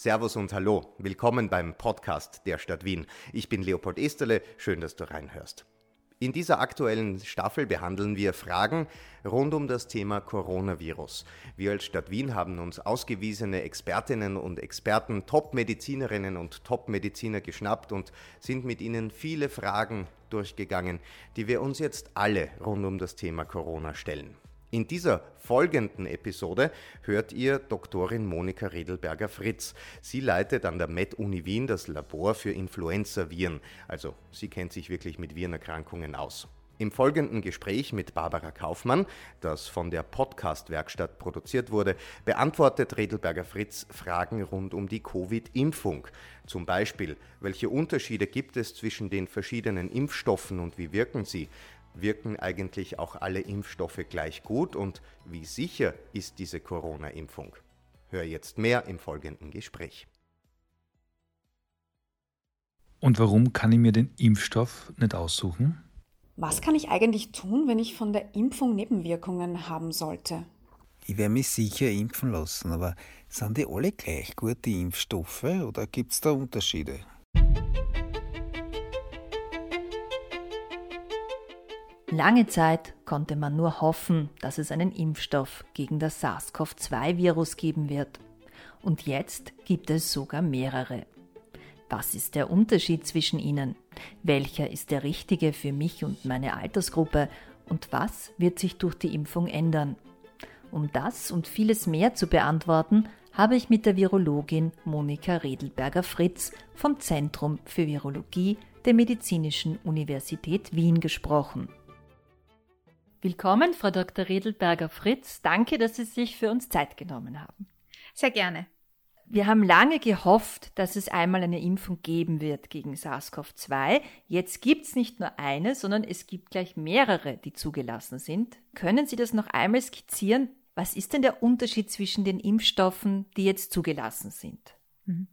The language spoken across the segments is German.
Servus und Hallo, willkommen beim Podcast der Stadt Wien. Ich bin Leopold Esterle, schön, dass du reinhörst. In dieser aktuellen Staffel behandeln wir Fragen rund um das Thema Coronavirus. Wir als Stadt Wien haben uns ausgewiesene Expertinnen und Experten, Top-Medizinerinnen und Top-Mediziner geschnappt und sind mit ihnen viele Fragen durchgegangen, die wir uns jetzt alle rund um das Thema Corona stellen. In dieser folgenden Episode hört ihr Doktorin Monika Redelberger-Fritz. Sie leitet an der Med-Uni Wien das Labor für Influenza-Viren. Also sie kennt sich wirklich mit Virenerkrankungen aus. Im folgenden Gespräch mit Barbara Kaufmann, das von der Podcast-Werkstatt produziert wurde, beantwortet Redelberger Fritz Fragen rund um die Covid-Impfung. Zum Beispiel, welche Unterschiede gibt es zwischen den verschiedenen Impfstoffen und wie wirken sie? Wirken eigentlich auch alle Impfstoffe gleich gut und wie sicher ist diese Corona-Impfung? Hör jetzt mehr im folgenden Gespräch. Und warum kann ich mir den Impfstoff nicht aussuchen? Was kann ich eigentlich tun, wenn ich von der Impfung Nebenwirkungen haben sollte? Ich werde mich sicher impfen lassen, aber sind die alle gleich gut, die Impfstoffe, oder gibt es da Unterschiede? Lange Zeit konnte man nur hoffen, dass es einen Impfstoff gegen das SARS-CoV-2-Virus geben wird. Und jetzt gibt es sogar mehrere. Was ist der Unterschied zwischen ihnen? Welcher ist der richtige für mich und meine Altersgruppe? Und was wird sich durch die Impfung ändern? Um das und vieles mehr zu beantworten, habe ich mit der Virologin Monika Redelberger-Fritz vom Zentrum für Virologie der Medizinischen Universität Wien gesprochen. Willkommen, Frau Dr. Redelberger-Fritz. Danke, dass Sie sich für uns Zeit genommen haben. Sehr gerne. Wir haben lange gehofft, dass es einmal eine Impfung geben wird gegen SARS-CoV-2. Jetzt gibt es nicht nur eine, sondern es gibt gleich mehrere, die zugelassen sind. Können Sie das noch einmal skizzieren? Was ist denn der Unterschied zwischen den Impfstoffen, die jetzt zugelassen sind? Mhm.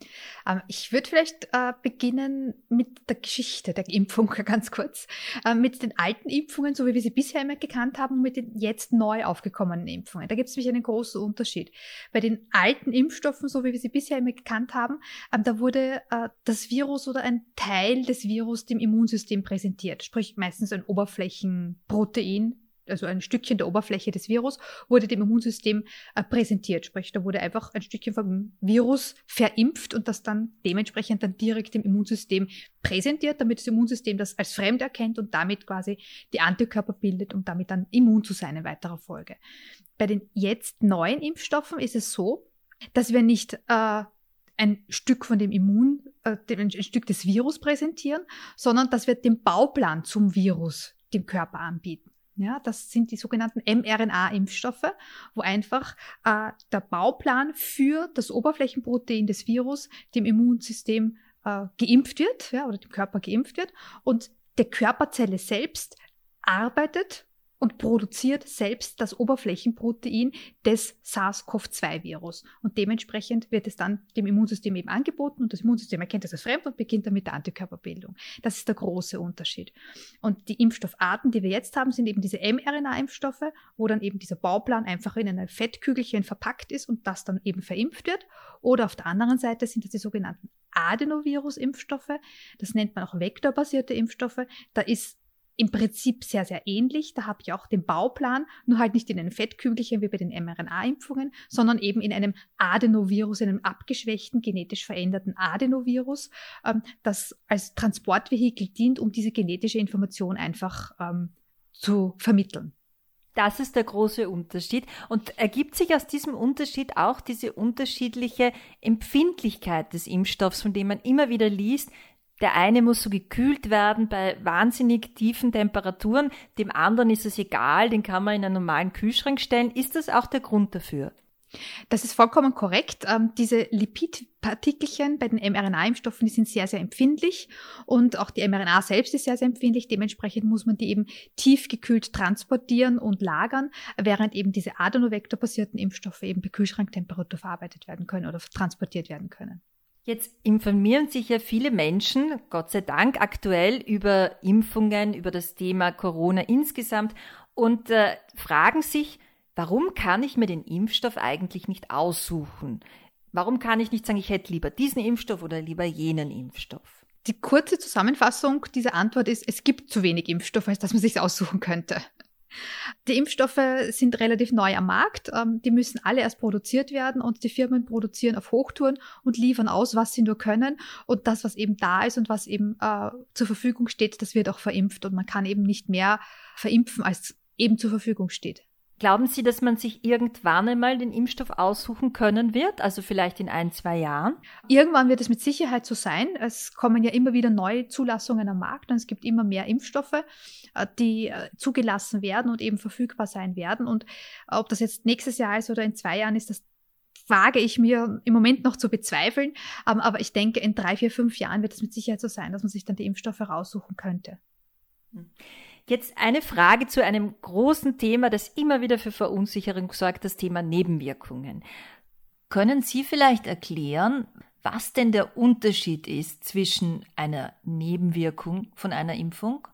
Ähm, ich würde vielleicht äh, beginnen mit der Geschichte der Impfung ganz kurz. Äh, mit den alten Impfungen, so wie wir sie bisher immer gekannt haben, und mit den jetzt neu aufgekommenen Impfungen. Da gibt es nämlich einen großen Unterschied. Bei den alten Impfstoffen, so wie wir sie bisher immer gekannt haben, ähm, da wurde äh, das Virus oder ein Teil des Virus dem Immunsystem präsentiert. Sprich meistens ein Oberflächenprotein, also ein Stückchen der Oberfläche des Virus, wurde dem Immunsystem äh, präsentiert. Sprich, da wurde einfach ein Stückchen vom Virus verimpft und das dann dementsprechend dann direkt dem Immunsystem präsentiert, damit das Immunsystem das als fremd erkennt und damit quasi die Antikörper bildet, um damit dann immun zu sein in weiterer Folge. Bei den jetzt neuen Impfstoffen ist es so, dass wir nicht äh, ein Stück von dem Immun, äh, ein Stück des Virus präsentieren, sondern dass wir den Bauplan zum Virus dem Körper anbieten. Ja, das sind die sogenannten mRNA-Impfstoffe, wo einfach äh, der Bauplan für das Oberflächenprotein des Virus dem Immunsystem äh, geimpft wird, ja, oder dem Körper geimpft wird. Und der Körperzelle selbst arbeitet und produziert selbst das Oberflächenprotein des SARS-CoV-2-Virus. Und dementsprechend wird es dann dem Immunsystem eben angeboten und das Immunsystem erkennt es als fremd und beginnt dann mit der Antikörperbildung. Das ist der große Unterschied. Und die Impfstoffarten, die wir jetzt haben, sind eben diese mRNA-Impfstoffe, wo dann eben dieser Bauplan einfach in ein Fettkügelchen verpackt ist und das dann eben verimpft wird. Oder auf der anderen Seite sind das die sogenannten Adenovirus-Impfstoffe. Das nennt man auch vektorbasierte Impfstoffe. Da ist im Prinzip sehr, sehr ähnlich. Da habe ich auch den Bauplan, nur halt nicht in einem Fettkügelchen wie bei den mRNA-Impfungen, sondern eben in einem Adenovirus, in einem abgeschwächten, genetisch veränderten Adenovirus, ähm, das als Transportvehikel dient, um diese genetische Information einfach ähm, zu vermitteln. Das ist der große Unterschied. Und ergibt sich aus diesem Unterschied auch diese unterschiedliche Empfindlichkeit des Impfstoffs, von dem man immer wieder liest, der eine muss so gekühlt werden bei wahnsinnig tiefen Temperaturen, dem anderen ist es egal, den kann man in einen normalen Kühlschrank stellen. Ist das auch der Grund dafür? Das ist vollkommen korrekt. Ähm, diese Lipidpartikelchen bei den mRNA-Impfstoffen, die sind sehr, sehr empfindlich und auch die mRNA selbst ist sehr, sehr empfindlich. Dementsprechend muss man die eben tiefgekühlt transportieren und lagern, während eben diese Adenovektorbasierten Impfstoffe eben bei Kühlschranktemperatur verarbeitet werden können oder transportiert werden können. Jetzt informieren sich ja viele Menschen, Gott sei Dank, aktuell über Impfungen, über das Thema Corona insgesamt und äh, fragen sich, warum kann ich mir den Impfstoff eigentlich nicht aussuchen? Warum kann ich nicht sagen, ich hätte lieber diesen Impfstoff oder lieber jenen Impfstoff? Die kurze Zusammenfassung dieser Antwort ist, es gibt zu wenig Impfstoffe, als dass man sich aussuchen könnte. Die Impfstoffe sind relativ neu am Markt. Ähm, die müssen alle erst produziert werden und die Firmen produzieren auf Hochtouren und liefern aus, was sie nur können. Und das, was eben da ist und was eben äh, zur Verfügung steht, das wird auch verimpft. Und man kann eben nicht mehr verimpfen, als eben zur Verfügung steht. Glauben Sie, dass man sich irgendwann einmal den Impfstoff aussuchen können wird, also vielleicht in ein, zwei Jahren? Irgendwann wird es mit Sicherheit so sein. Es kommen ja immer wieder neue Zulassungen am Markt und es gibt immer mehr Impfstoffe, äh, die äh, zugelassen werden und eben verfügbar sein werden. Und ob das jetzt nächstes Jahr ist oder in zwei Jahren ist, das wage ich mir im Moment noch zu bezweifeln. Ähm, aber ich denke, in drei, vier, fünf Jahren wird es mit Sicherheit so sein, dass man sich dann die Impfstoffe raussuchen könnte. Hm. Jetzt eine Frage zu einem großen Thema, das immer wieder für Verunsicherung sorgt, das Thema Nebenwirkungen. Können Sie vielleicht erklären, was denn der Unterschied ist zwischen einer Nebenwirkung von einer Impfung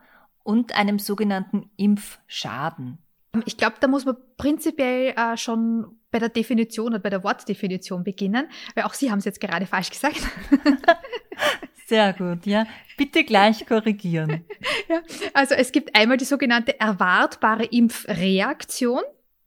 und einem sogenannten Impfschaden? Ich glaube, da muss man prinzipiell äh, schon bei der Definition oder bei der Wortdefinition beginnen, weil auch Sie haben es jetzt gerade falsch gesagt. Sehr gut, ja. Bitte gleich korrigieren. ja, also es gibt einmal die sogenannte erwartbare Impfreaktion.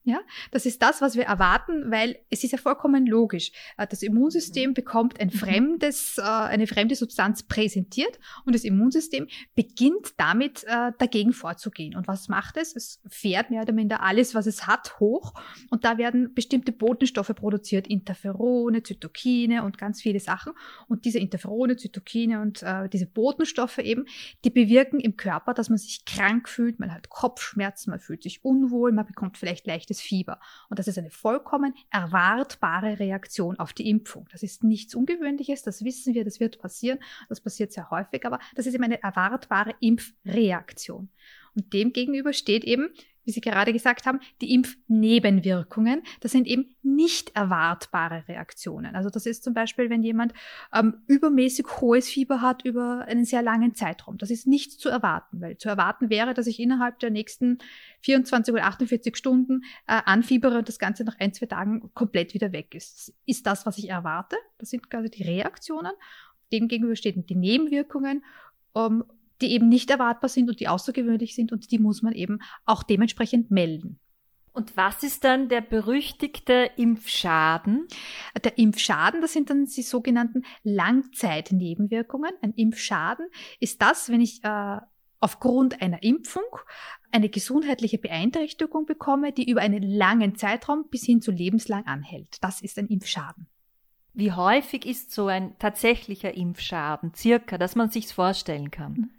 Ja, das ist das, was wir erwarten, weil es ist ja vollkommen logisch. Äh, das Immunsystem bekommt ein mhm. fremdes, äh, eine fremde Substanz präsentiert und das Immunsystem beginnt damit äh, dagegen vorzugehen. Und was macht es? Es fährt mehr oder minder alles, was es hat, hoch und da werden bestimmte Botenstoffe produziert, Interferone, Zytokine und ganz viele Sachen. Und diese Interferone, Zytokine und äh, diese Botenstoffe eben, die bewirken im Körper, dass man sich krank fühlt, man hat Kopfschmerzen, man fühlt sich unwohl, man bekommt vielleicht leichtes leichtes Fieber. Und das ist eine vollkommen erwartbare Reaktion auf die Impfung. Das ist nichts Ungewöhnliches, das wissen wir, das wird passieren. Das passiert sehr häufig, aber das ist eben eine erwartbare Impfreaktion. Und dem gegenüber steht eben wie Sie gerade gesagt haben, die Impfnebenwirkungen, das sind eben nicht erwartbare Reaktionen. Also das ist zum Beispiel, wenn jemand ähm, übermäßig hohes Fieber hat über einen sehr langen Zeitraum. Das ist nicht zu erwarten, weil zu erwarten wäre, dass ich innerhalb der nächsten 24 oder 48 Stunden äh, anfiebere und das Ganze nach ein, zwei Tagen komplett wieder weg ist. Ist das, was ich erwarte. Das sind quasi die Reaktionen. Demgegenüber stehen die Nebenwirkungen. Um, ähm, die eben nicht erwartbar sind und die außergewöhnlich sind und die muss man eben auch dementsprechend melden. Und was ist dann der berüchtigte Impfschaden? Der Impfschaden, das sind dann die sogenannten Langzeitnebenwirkungen. Ein Impfschaden ist das, wenn ich äh, aufgrund einer Impfung eine gesundheitliche Beeinträchtigung bekomme, die über einen langen Zeitraum bis hin zu lebenslang anhält. Das ist ein Impfschaden. Wie häufig ist so ein tatsächlicher Impfschaden, circa, dass man sich's vorstellen kann?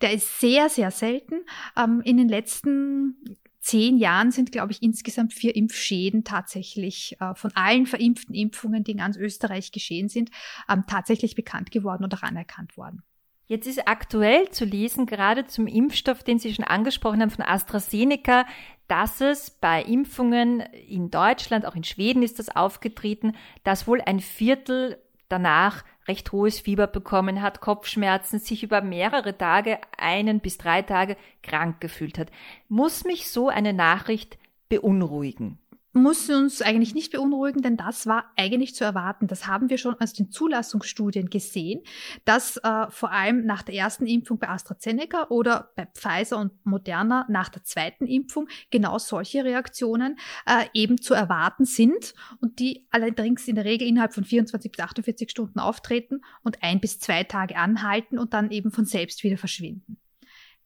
Der ist sehr, sehr selten. Ähm, in den letzten zehn Jahren sind, glaube ich, insgesamt vier Impfschäden tatsächlich äh, von allen verimpften Impfungen, die in ganz Österreich geschehen sind, ähm, tatsächlich bekannt geworden oder anerkannt worden. Jetzt ist aktuell zu lesen, gerade zum Impfstoff, den Sie schon angesprochen haben, von AstraZeneca, dass es bei Impfungen in Deutschland, auch in Schweden ist das aufgetreten, dass wohl ein Viertel danach recht hohes Fieber bekommen hat, Kopfschmerzen, sich über mehrere Tage, einen bis drei Tage krank gefühlt hat. Muss mich so eine Nachricht beunruhigen? Muss uns eigentlich nicht beunruhigen, denn das war eigentlich zu erwarten. Das haben wir schon aus den Zulassungsstudien gesehen, dass äh, vor allem nach der ersten Impfung bei AstraZeneca oder bei Pfizer und Moderna nach der zweiten Impfung genau solche Reaktionen äh, eben zu erwarten sind und die allerdings in der Regel innerhalb von 24 bis 48 Stunden auftreten und ein bis zwei Tage anhalten und dann eben von selbst wieder verschwinden.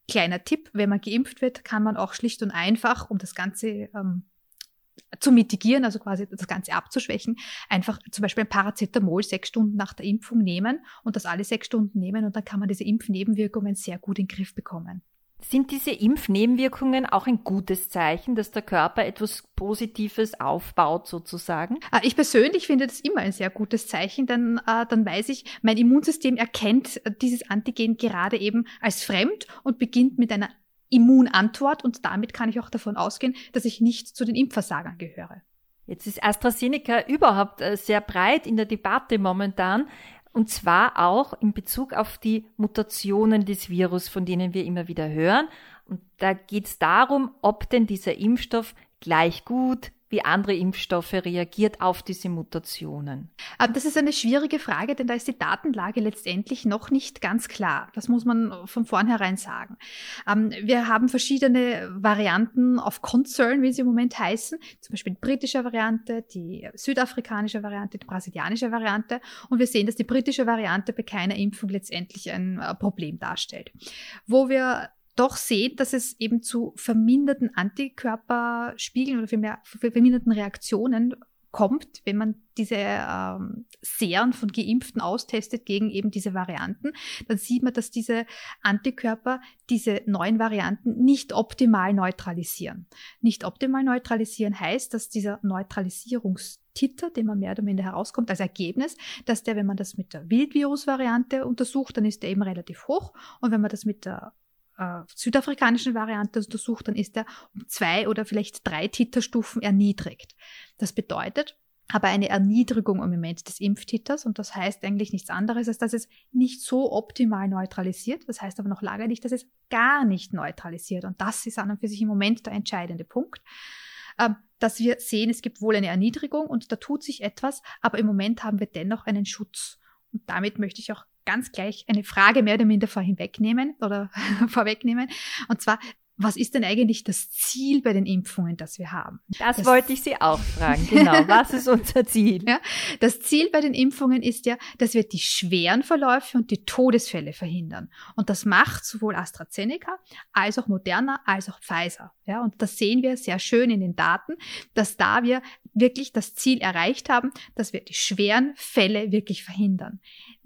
Kleiner Tipp, wenn man geimpft wird, kann man auch schlicht und einfach, um das Ganze ähm, zu mitigieren, also quasi das Ganze abzuschwächen, einfach zum Beispiel ein Paracetamol sechs Stunden nach der Impfung nehmen und das alle sechs Stunden nehmen und dann kann man diese Impfnebenwirkungen sehr gut in den Griff bekommen. Sind diese Impfnebenwirkungen auch ein gutes Zeichen, dass der Körper etwas Positives aufbaut sozusagen? Ah, ich persönlich finde das immer ein sehr gutes Zeichen, denn äh, dann weiß ich, mein Immunsystem erkennt dieses Antigen gerade eben als fremd und beginnt mit einer Immunantwort und damit kann ich auch davon ausgehen, dass ich nicht zu den Impfversagern gehöre. Jetzt ist AstraZeneca überhaupt äh, sehr breit in der Debatte momentan. Und zwar auch in Bezug auf die Mutationen des Virus, von denen wir immer wieder hören. Und da geht es darum, ob denn dieser Impfstoff gleich gut wie andere Impfstoffe reagiert auf diese Mutationen? Ähm, das ist eine schwierige Frage, denn da ist die Datenlage letztendlich noch nicht ganz klar. Das muss man von vornherein sagen. Ähm, wir haben verschiedene Varianten of Concern, wie sie im Moment heißen, zum Beispiel die britische Variante, die südafrikanische Variante, die brasilianische Variante. Und wir sehen, dass die britische Variante bei keiner Impfung letztendlich ein äh, Problem darstellt. Wo wir doch sehen, dass es eben zu verminderten Antikörperspiegeln oder vielmehr verminderten Reaktionen kommt, wenn man diese ähm, Serien von Geimpften austestet gegen eben diese Varianten, dann sieht man, dass diese Antikörper diese neuen Varianten nicht optimal neutralisieren. Nicht optimal neutralisieren heißt, dass dieser Neutralisierungstitter, den man mehr oder minder herauskommt als Ergebnis, dass der, wenn man das mit der Wildvirus-Variante untersucht, dann ist der eben relativ hoch und wenn man das mit der äh, südafrikanischen Variante untersucht, dann ist er um zwei oder vielleicht drei Titerstufen erniedrigt. Das bedeutet aber eine Erniedrigung im Moment des Impftiters und das heißt eigentlich nichts anderes, als dass es nicht so optimal neutralisiert. Das heißt aber noch lange nicht, dass es gar nicht neutralisiert. Und das ist an und für sich im Moment der entscheidende Punkt. Ähm, dass wir sehen, es gibt wohl eine Erniedrigung und da tut sich etwas, aber im Moment haben wir dennoch einen Schutz. Und damit möchte ich auch ganz gleich eine Frage mehr oder minder vorhinwegnehmen oder vorwegnehmen. Und zwar, was ist denn eigentlich das Ziel bei den Impfungen, das wir haben? Das, das wollte ich Sie auch fragen. Genau. Was ist unser Ziel? Ja, das Ziel bei den Impfungen ist ja, dass wir die schweren Verläufe und die Todesfälle verhindern. Und das macht sowohl AstraZeneca als auch Moderna als auch Pfizer. Ja, und das sehen wir sehr schön in den Daten, dass da wir wirklich das Ziel erreicht haben, dass wir die schweren Fälle wirklich verhindern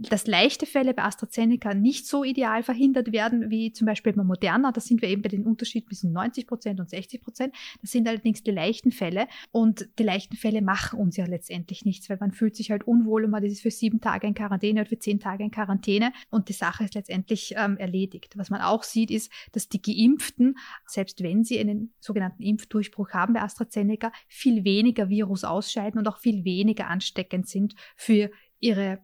dass leichte Fälle bei AstraZeneca nicht so ideal verhindert werden wie zum Beispiel bei Moderna. Da sind wir eben bei den Unterschieden zwischen 90 Prozent und 60 Prozent. Das sind allerdings die leichten Fälle. Und die leichten Fälle machen uns ja letztendlich nichts, weil man fühlt sich halt unwohl und man ist für sieben Tage in Quarantäne oder für zehn Tage in Quarantäne und die Sache ist letztendlich ähm, erledigt. Was man auch sieht, ist, dass die Geimpften, selbst wenn sie einen sogenannten Impfdurchbruch haben bei AstraZeneca, viel weniger Virus ausscheiden und auch viel weniger ansteckend sind für ihre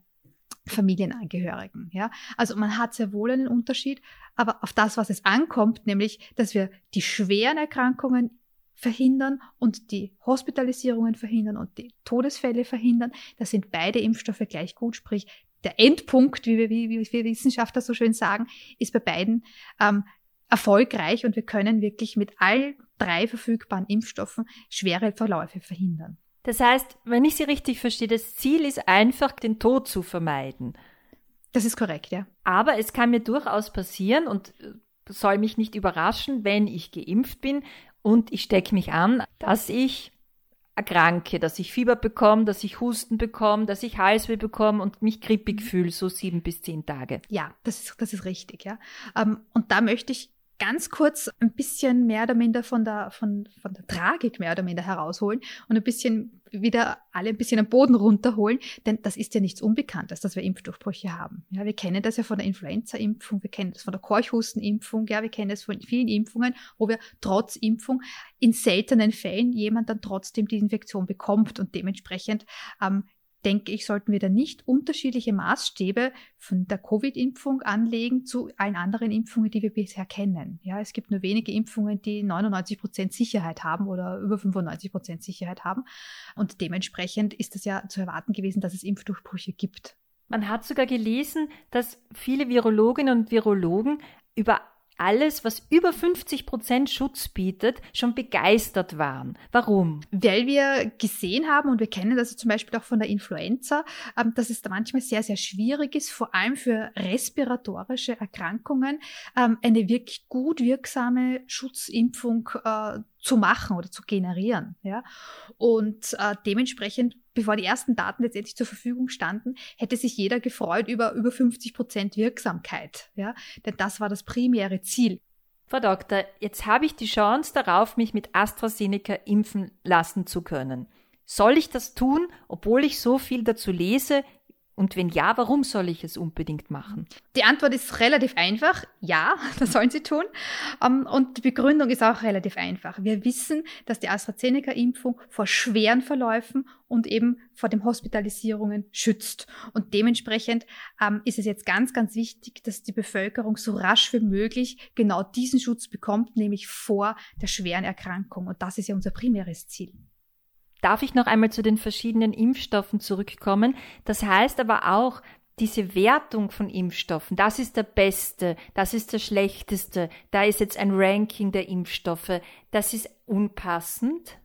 Familienangehörigen. Ja? Also man hat sehr wohl einen Unterschied, aber auf das, was es ankommt, nämlich, dass wir die schweren Erkrankungen verhindern und die Hospitalisierungen verhindern und die Todesfälle verhindern, da sind beide Impfstoffe gleich gut. Sprich, der Endpunkt, wie wir, wie, wie wir Wissenschaftler so schön sagen, ist bei beiden ähm, erfolgreich und wir können wirklich mit all drei verfügbaren Impfstoffen schwere Verläufe verhindern. Das heißt, wenn ich Sie richtig verstehe, das Ziel ist einfach, den Tod zu vermeiden. Das ist korrekt, ja. Aber es kann mir durchaus passieren und äh, soll mich nicht überraschen, wenn ich geimpft bin und ich stecke mich an, dass ich erkranke, dass ich Fieber bekomme, dass ich Husten bekomme, dass ich Halsweh bekomme und mich grippig mhm. fühle, so sieben bis zehn Tage. Ja, das ist, das ist richtig, ja. Ähm, und da möchte ich ganz kurz ein bisschen mehr oder minder von der, von, von der Tragik mehr oder minder herausholen und ein bisschen wieder alle ein bisschen am Boden runterholen, denn das ist ja nichts Unbekanntes, dass wir Impfdurchbrüche haben. Ja, wir kennen das ja von der Influenza-Impfung, wir kennen das von der Keuchhusten-Impfung, ja, wir kennen das von vielen Impfungen, wo wir trotz Impfung in seltenen Fällen jemand dann trotzdem die Infektion bekommt und dementsprechend ähm, denke ich, sollten wir da nicht unterschiedliche Maßstäbe von der Covid-Impfung anlegen zu allen anderen Impfungen, die wir bisher kennen. Ja, es gibt nur wenige Impfungen, die 99 Prozent Sicherheit haben oder über 95 Prozent Sicherheit haben. Und dementsprechend ist es ja zu erwarten gewesen, dass es Impfdurchbrüche gibt. Man hat sogar gelesen, dass viele Virologinnen und Virologen über alles, was über 50 Prozent Schutz bietet, schon begeistert waren. Warum? Weil wir gesehen haben, und wir kennen das zum Beispiel auch von der Influenza, ähm, dass es da manchmal sehr, sehr schwierig ist, vor allem für respiratorische Erkrankungen, ähm, eine wirklich gut wirksame Schutzimpfung äh, zu machen oder zu generieren. Ja? Und äh, dementsprechend, bevor die ersten Daten letztendlich zur Verfügung standen, hätte sich jeder gefreut über über 50 Prozent Wirksamkeit. Ja? Denn das war das primäre Ziel. Frau Doktor, jetzt habe ich die Chance darauf, mich mit AstraZeneca impfen lassen zu können. Soll ich das tun, obwohl ich so viel dazu lese, Und wenn ja, warum soll ich es unbedingt machen? Die Antwort ist relativ einfach. Ja, das sollen sie tun. Ähm, und die Begründung ist auch relativ einfach. Wir wissen, dass die AstraZeneca-Impfung vor schweren Verläufen und eben vor den Hospitalisierungen schützt. Und dementsprechend ähm, ist es jetzt ganz, ganz wichtig, dass die Bevölkerung so rasch wie möglich genau diesen Schutz bekommt, nämlich vor der schweren Erkrankung. Und das ist ja unser primäres Ziel. Darf ich noch einmal zu den verschiedenen Impfstoffen zurückkommen? Das heißt aber auch, diese Wertung von Impfstoffen, das ist der beste, das ist der schlechteste, da ist jetzt ein Ranking der Impfstoffe, das ist unpassend.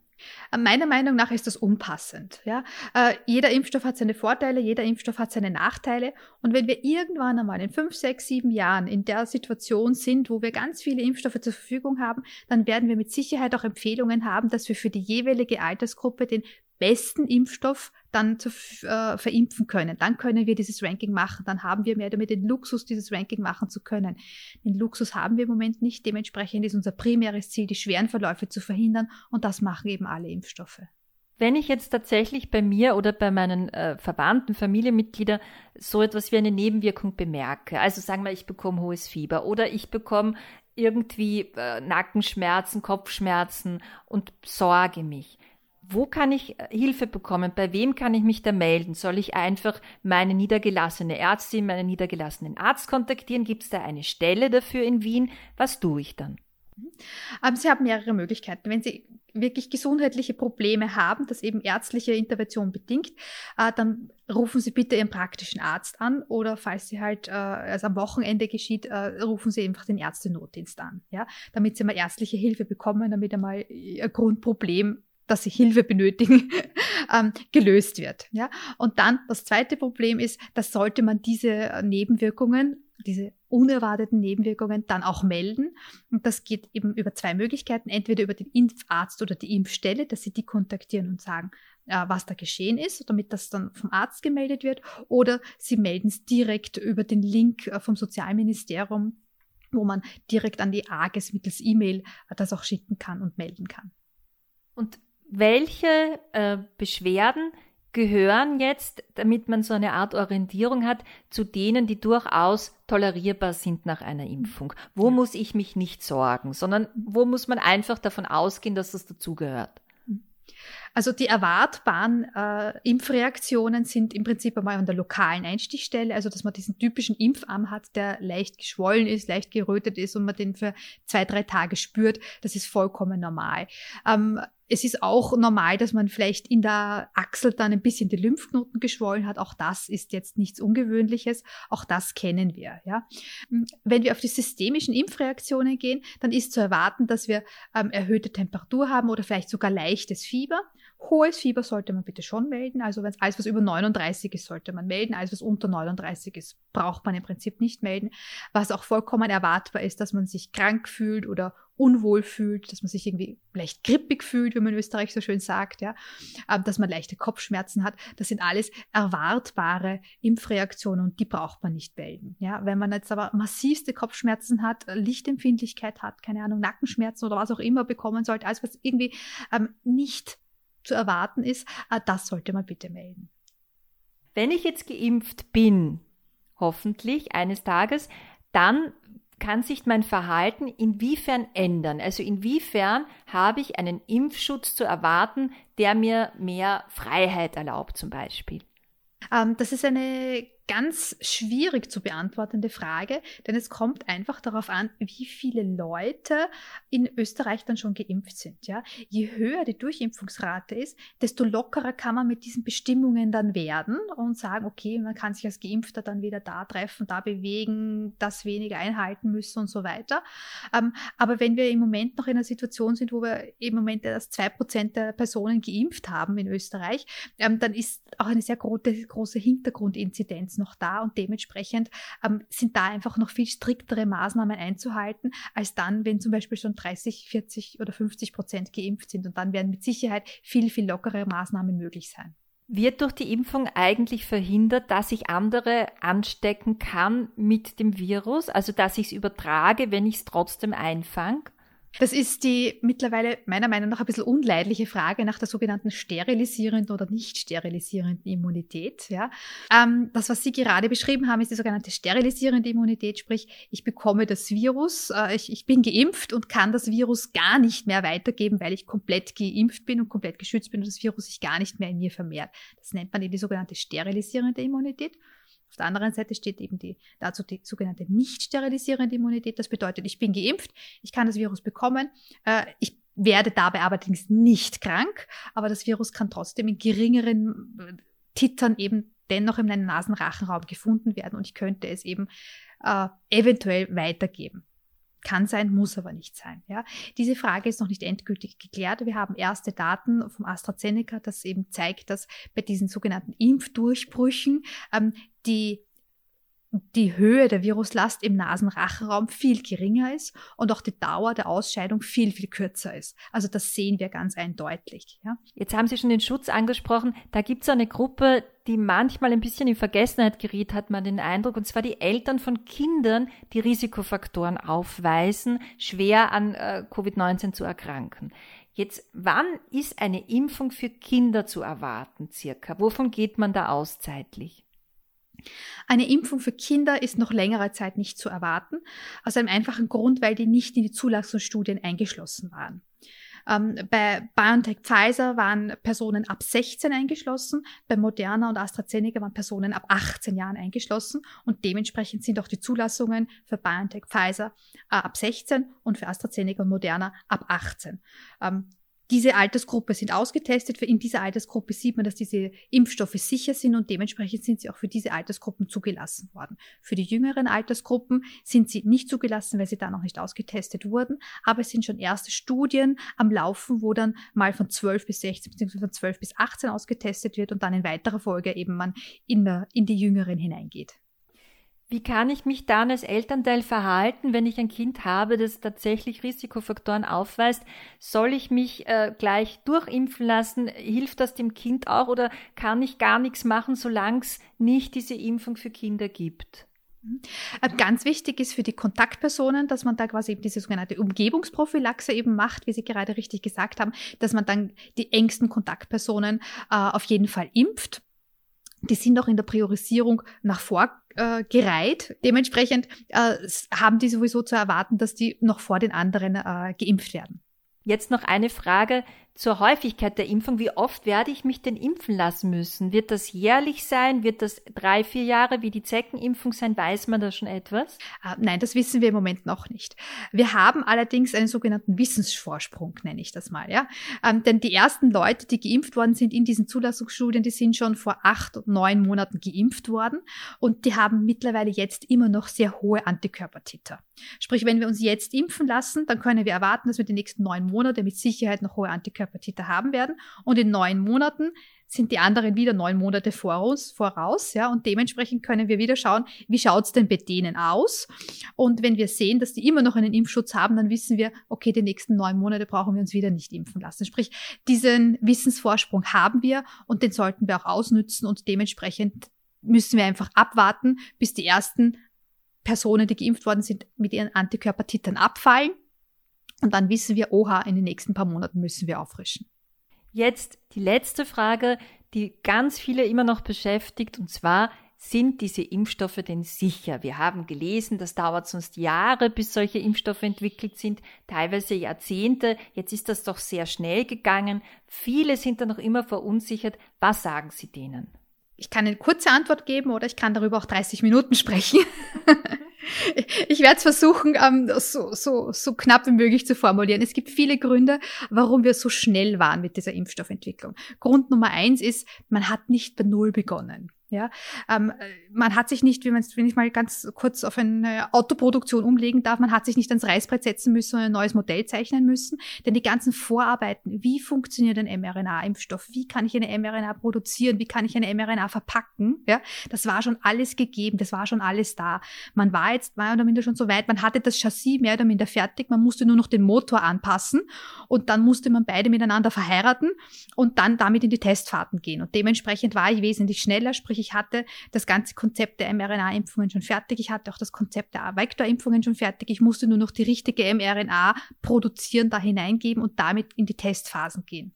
Äh, meiner Meinung nach ist das unpassend. Ja? Äh, jeder Impfstoff hat seine Vorteile, jeder Impfstoff hat seine Nachteile. Und wenn wir irgendwann einmal in fünf, sechs, sieben Jahren in der Situation sind, wo wir ganz viele Impfstoffe zur Verfügung haben, dann werden wir mit Sicherheit auch Empfehlungen haben, dass wir für die jeweilige Altersgruppe den besten Impfstoff dann zu äh, verimpfen können. Dann können wir dieses Ranking machen. Dann haben wir mehr damit den Luxus, dieses Ranking machen zu können. Den Luxus haben wir im Moment nicht. Dementsprechend ist unser primäres Ziel, die schweren Verläufe zu verhindern. Und das machen eben alle Impfstoffe. Wenn ich jetzt tatsächlich bei mir oder bei meinen äh, Verwandten, Familienmitgliedern so etwas wie eine Nebenwirkung bemerke, also sagen wir, ich bekomme hohes Fieber oder ich bekomme irgendwie äh, Nackenschmerzen, Kopfschmerzen und sorge mich, wo kann ich äh, Hilfe bekommen? Bei wem kann ich mich da melden? Soll ich einfach meine niedergelassene Ärztin, meinen niedergelassenen Arzt kontaktieren? Gibt es da eine Stelle dafür in Wien? Was tue ich dann? Ähm, Sie haben mehrere Möglichkeiten. Wenn Sie wirklich gesundheitliche Probleme haben, das eben ärztliche Intervention bedingt, äh, dann rufen Sie bitte Ihren praktischen Arzt an oder falls Sie halt, also am Wochenende geschieht, rufen Sie einfach den Ärztenotdienst an, ja, damit Sie mal ärztliche Hilfe bekommen, damit einmal Ihr Grundproblem dass sie Hilfe benötigen, ähm, gelöst wird. Ja? Und dann das zweite Problem ist, dass sollte man diese Nebenwirkungen, diese unerwarteten Nebenwirkungen dann auch melden. Und das geht eben über zwei Möglichkeiten. Entweder über den Impfarzt oder die Impfstelle, dass sie die kontaktieren und sagen, äh, was da geschehen ist, damit das dann vom Arzt gemeldet wird. Oder sie melden es direkt über den Link äh, vom Sozialministerium, wo man direkt an die AGES mittels E-Mail äh, das auch schicken kann und melden kann. Und welche äh, Beschwerden gehören jetzt, damit man so eine Art Orientierung hat, zu denen, die durchaus tolerierbar sind nach einer Impfung? Wo ja. muss ich mich nicht sorgen, sondern wo muss man einfach davon ausgehen, dass das dazugehört? Also die erwartbaren äh, Impfreaktionen sind im Prinzip einmal an der lokalen Einstichstelle, also dass man diesen typischen Impfarm hat, der leicht geschwollen ist, leicht gerötet ist und man den für zwei, drei Tage spürt. Das ist vollkommen normal. Ähm, es ist auch normal, dass man vielleicht in der Achsel dann ein bisschen die Lymphknoten geschwollen hat. Auch das ist jetzt nichts Ungewöhnliches. Auch das kennen wir. Ja. Wenn wir auf die systemischen Impfreaktionen gehen, dann ist zu erwarten, dass wir ähm, erhöhte Temperatur haben oder vielleicht sogar leichtes Fieber. Hohes Fieber sollte man bitte schon melden. Also wenn es alles, was über 39 ist, sollte man melden. Alles, was unter 39 ist, braucht man im Prinzip nicht melden. Was auch vollkommen erwartbar ist, dass man sich krank fühlt oder unwohl fühlt, dass man sich irgendwie leicht grippig fühlt, wie man in Österreich so schön sagt, ja, ähm, dass man leichte Kopfschmerzen hat. Das sind alles erwartbare Impfreaktionen und die braucht man nicht melden. Ja, wenn man jetzt aber massivste Kopfschmerzen hat, Lichtempfindlichkeit hat, keine Ahnung, Nackenschmerzen oder was auch immer bekommen sollte, alles was irgendwie ähm, nicht zu erwarten ist, äh, das sollte man bitte melden. Wenn ich jetzt geimpft bin, hoffentlich eines Tages, dann kann sich mein Verhalten inwiefern ändern? Also inwiefern habe ich einen Impfschutz zu erwarten, der mir mehr Freiheit erlaubt zum Beispiel? Ähm, das ist eine ganz schwierig zu beantwortende Frage, denn es kommt einfach darauf an, wie viele Leute in Österreich dann schon geimpft sind. Ja? Je höher die Durchimpfungsrate ist, desto lockerer kann man mit diesen Bestimmungen dann werden und sagen, okay, man kann sich als Geimpfter dann wieder da treffen, da bewegen, das weniger einhalten müssen und so weiter. Ähm, aber wenn wir im Moment noch in einer Situation sind, wo wir im Moment erst zwei Prozent der Personen geimpft haben in Österreich, ähm, dann ist auch eine sehr große, große Hintergrundinzidenz jetzt noch da und dementsprechend ähm, sind da einfach noch viel striktere Maßnahmen einzuhalten, als dann, wenn zum Beispiel schon 30, 40 oder 50 Prozent geimpft sind. Und dann werden mit Sicherheit viel, viel lockere Maßnahmen möglich sein. Wird durch die Impfung eigentlich verhindert, dass ich andere anstecken kann mit dem Virus? Also dass ich es übertrage, wenn ich es trotzdem einfange? Das ist die mittlerweile meiner Meinung nach ein bisschen unleidliche Frage nach der sogenannten sterilisierenden oder nicht sterilisierenden Immunität. Ja. Ähm, das, was Sie gerade beschrieben haben, ist die sogenannte sterilisierende Immunität, sprich, ich bekomme das Virus, äh, ich, ich bin geimpft und kann das Virus gar nicht mehr weitergeben, weil ich komplett geimpft bin und komplett geschützt bin und das Virus sich gar nicht mehr in mir vermehrt. Das nennt man eben die sogenannte sterilisierende Immunität. Auf der anderen Seite steht eben die, dazu die sogenannte nicht sterilisierende Immunität. Das bedeutet, ich bin geimpft, ich kann das Virus bekommen, äh, ich werde dabei allerdings nicht krank, aber das Virus kann trotzdem in geringeren äh, Titern eben dennoch in meinem Nasenrachenraum gefunden werden und ich könnte es eben äh, eventuell weitergeben. Kann sein, muss aber nicht sein. Ja. Diese Frage ist noch nicht endgültig geklärt. Wir haben erste Daten vom AstraZeneca, das eben zeigt, dass bei diesen sogenannten Impfdurchbrüchen ähm, die die Höhe der Viruslast im Nasenrachenraum viel geringer ist und auch die Dauer der Ausscheidung viel, viel kürzer ist. Also das sehen wir ganz eindeutig. Ja. Jetzt haben Sie schon den Schutz angesprochen. Da gibt es eine Gruppe, die manchmal ein bisschen in Vergessenheit geriet, hat man den Eindruck, und zwar die Eltern von Kindern, die Risikofaktoren aufweisen, schwer an äh, Covid-19 zu erkranken. Jetzt, wann ist eine Impfung für Kinder zu erwarten, circa? Wovon geht man da aus zeitlich? Eine Impfung für Kinder ist noch längere Zeit nicht zu erwarten, aus einem einfachen Grund, weil die nicht in die Zulassungsstudien eingeschlossen waren. Ähm, bei BioNTech Pfizer waren Personen ab 16 eingeschlossen, bei Moderna und AstraZeneca waren Personen ab 18 Jahren eingeschlossen und dementsprechend sind auch die Zulassungen für BioNTech Pfizer äh, ab 16 und für AstraZeneca und Moderna ab 18. Ähm, diese Altersgruppe sind ausgetestet. In dieser Altersgruppe sieht man, dass diese Impfstoffe sicher sind und dementsprechend sind sie auch für diese Altersgruppen zugelassen worden. Für die jüngeren Altersgruppen sind sie nicht zugelassen, weil sie da noch nicht ausgetestet wurden. Aber es sind schon erste Studien am Laufen, wo dann mal von 12 bis 16 bzw. von 12 bis 18 ausgetestet wird und dann in weiterer Folge eben man in, in die Jüngeren hineingeht. Wie kann ich mich dann als Elternteil verhalten, wenn ich ein Kind habe, das tatsächlich Risikofaktoren aufweist? Soll ich mich äh, gleich durchimpfen lassen? Hilft das dem Kind auch oder kann ich gar nichts machen, solange es nicht diese Impfung für Kinder gibt? Mhm. Äh, ganz wichtig ist für die Kontaktpersonen, dass man da quasi eben diese sogenannte Umgebungsprophylaxe eben macht, wie Sie gerade richtig gesagt haben, dass man dann die engsten Kontaktpersonen äh, auf jeden Fall impft. Die sind auch in der Priorisierung nach vor äh. Dementsprechend äh, haben die sowieso zu erwarten, dass die noch vor den anderen äh, geimpft werden. Jetzt noch eine Frage zur Häufigkeit der Impfung. Wie oft werde ich mich denn impfen lassen müssen? Wird das jährlich sein? Wird das drei, vier Jahre wie die Zeckenimpfung sein? Weiß man da schon etwas? Äh, nein, das wissen wir im Moment noch nicht. Wir haben allerdings einen sogenannten Wissensvorsprung, nenne ich das mal. Ja? Ähm, denn die ersten Leute, die geimpft worden sind in diesen Zulassungsstudien, die sind schon vor acht und neun Monaten geimpft worden und die haben mittlerweile jetzt immer noch sehr hohe Antikörpertiter. Sprich, wenn wir uns jetzt impfen lassen, dann können wir erwarten, dass wir die nächsten neun Monate mit Sicherheit noch hohe Antikörpertiter Körpertiter haben werden. Und in neun Monaten sind die anderen wieder neun Monate vor uns, voraus, ja, und dementsprechend können wir wieder schauen, wie schaut's denn bei denen aus? Und wenn wir sehen, dass die immer noch einen Impfschutz haben, dann wissen wir, okay, die nächsten neun Monate brauchen wir uns wieder nicht impfen lassen. Sprich, diesen Wissensvorsprung haben wir und den sollten wir auch ausnützen und dementsprechend müssen wir einfach abwarten, bis die ersten Personen, die geimpft worden sind, mit ihren Antikörpertitern abfallen und dann wissen wir, oha, in den nächsten paar Monaten müssen wir auffrischen. Jetzt die letzte Frage, die ganz viele immer noch beschäftigt, und zwar, sind diese Impfstoffe denn sicher? Wir haben gelesen, das dauert sonst Jahre, bis solche Impfstoffe entwickelt sind, teilweise Jahrzehnte. Jetzt ist das doch sehr schnell gegangen. Viele sind da noch immer verunsichert. Was sagen Sie denen? Ich kann eine kurze Antwort geben oder ich kann darüber auch 30 Minuten sprechen. Ich werde es versuchen, ähm, so, so, so knapp wie möglich zu formulieren. Es gibt viele Gründe, warum wir so schnell waren mit dieser Impfstoffentwicklung. Grund Nummer eins ist, man hat nicht bei Null begonnen. Ja, ähm, man hat sich nicht, wie man wenn ich mal ganz kurz auf eine Autoproduktion umlegen darf, man hat sich nicht ans Reißbrett setzen müssen und ein neues Modell zeichnen müssen, denn die ganzen Vorarbeiten, wie funktioniert ein mRNA-Impfstoff, wie kann ich eine mRNA produzieren, wie kann ich eine mRNA verpacken, ja, das war schon alles gegeben, das war schon alles da. Man war jetzt mehr oder minder schon so weit, man hatte das Chassis mehr oder minder fertig, man musste nur noch den Motor anpassen und dann musste man beide miteinander verheiraten und dann damit in die Testfahrten gehen. Und dementsprechend war ich wesentlich schneller, sprich ich hatte das ganze Konzept der mRNA-Impfungen schon fertig. Ich hatte auch das Konzept der Vektor-Impfungen schon fertig. Ich musste nur noch die richtige mRNA produzieren, da hineingeben und damit in die Testphasen gehen.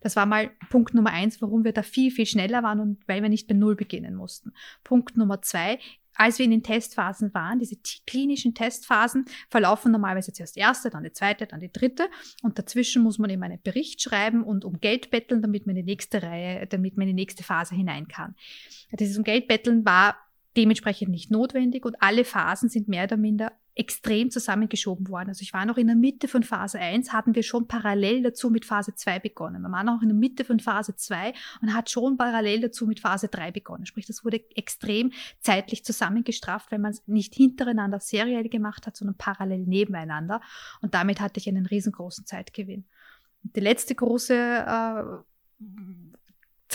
Das war mal Punkt Nummer eins, warum wir da viel, viel schneller waren und weil wir nicht bei Null beginnen mussten. Punkt Nummer zwei, als wir in den Testphasen waren, diese klinischen Testphasen verlaufen normalerweise zuerst erste, dann die zweite, dann die dritte und dazwischen muss man eben einen Bericht schreiben und um Geld betteln, damit man in die nächste Reihe, damit man in die nächste Phase hinein kann. Dieses um Geld betteln war dementsprechend nicht notwendig und alle Phasen sind mehr oder minder extrem zusammengeschoben worden. Also ich war noch in der Mitte von Phase 1, hatten wir schon parallel dazu mit Phase 2 begonnen. Man war noch in der Mitte von Phase 2 und hat schon parallel dazu mit Phase 3 begonnen. Sprich, das wurde extrem zeitlich zusammengestrafft, weil man es nicht hintereinander seriell gemacht hat, sondern parallel nebeneinander. Und damit hatte ich einen riesengroßen Zeitgewinn. Die letzte große äh,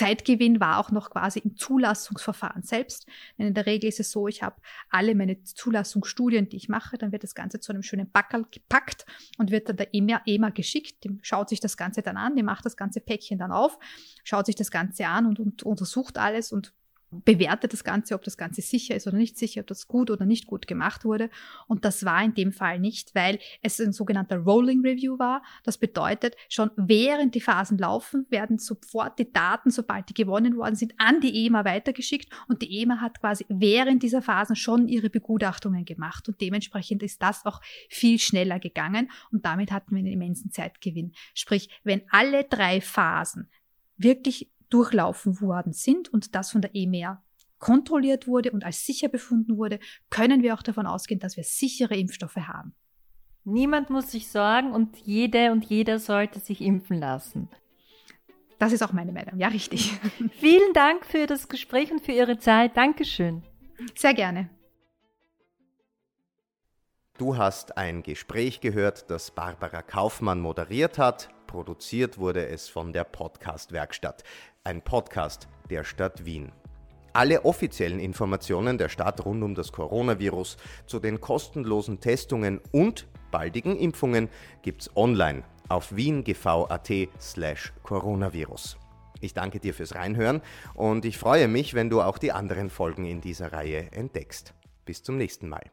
Zeitgewinn war auch noch quasi im Zulassungsverfahren selbst. Denn in der Regel ist es so, ich habe alle meine Zulassungsstudien, die ich mache, dann wird das Ganze zu einem schönen Backerl gepackt und wird dann der EMA, EMA geschickt. Dem schaut sich das Ganze dann an, die macht das ganze Päckchen dann auf, schaut sich das Ganze an und, und untersucht alles und bewertet das Ganze, ob das Ganze sicher ist oder nicht sicher, ob das gut oder nicht gut gemacht wurde. Und das war in dem Fall nicht, weil es ein sogenannter Rolling Review war. Das bedeutet, schon während die Phasen laufen, werden sofort die Daten, sobald die gewonnen worden sind, an die EMA weitergeschickt. Und die EMA hat quasi während dieser Phasen schon ihre Begutachtungen gemacht. Und dementsprechend ist das auch viel schneller gegangen. Und damit hatten wir einen immensen Zeitgewinn. Sprich, wenn alle drei Phasen wirklich durchlaufen worden sind und das von der EMEA kontrolliert wurde und als sicher befunden wurde, können wir auch davon ausgehen, dass wir sichere Impfstoffe haben. Niemand muss sich sorgen und jede und jeder sollte sich impfen lassen. Das ist auch meine Meinung. Ja, richtig. Vielen Dank für das Gespräch und für Ihre Zeit. Dankeschön. Sehr gerne. Du hast ein Gespräch gehört, das Barbara Kaufmann moderiert hat. Produziert wurde es von der Podcast Werkstatt ein Podcast der Stadt Wien. Alle offiziellen Informationen der Stadt rund um das Coronavirus zu den kostenlosen Testungen und baldigen Impfungen gibt's online auf wiengv.at slash coronavirus. Ich danke dir fürs Reinhören und ich freue mich, wenn du auch die anderen Folgen in dieser Reihe entdeckst. Bis zum nächsten Mal.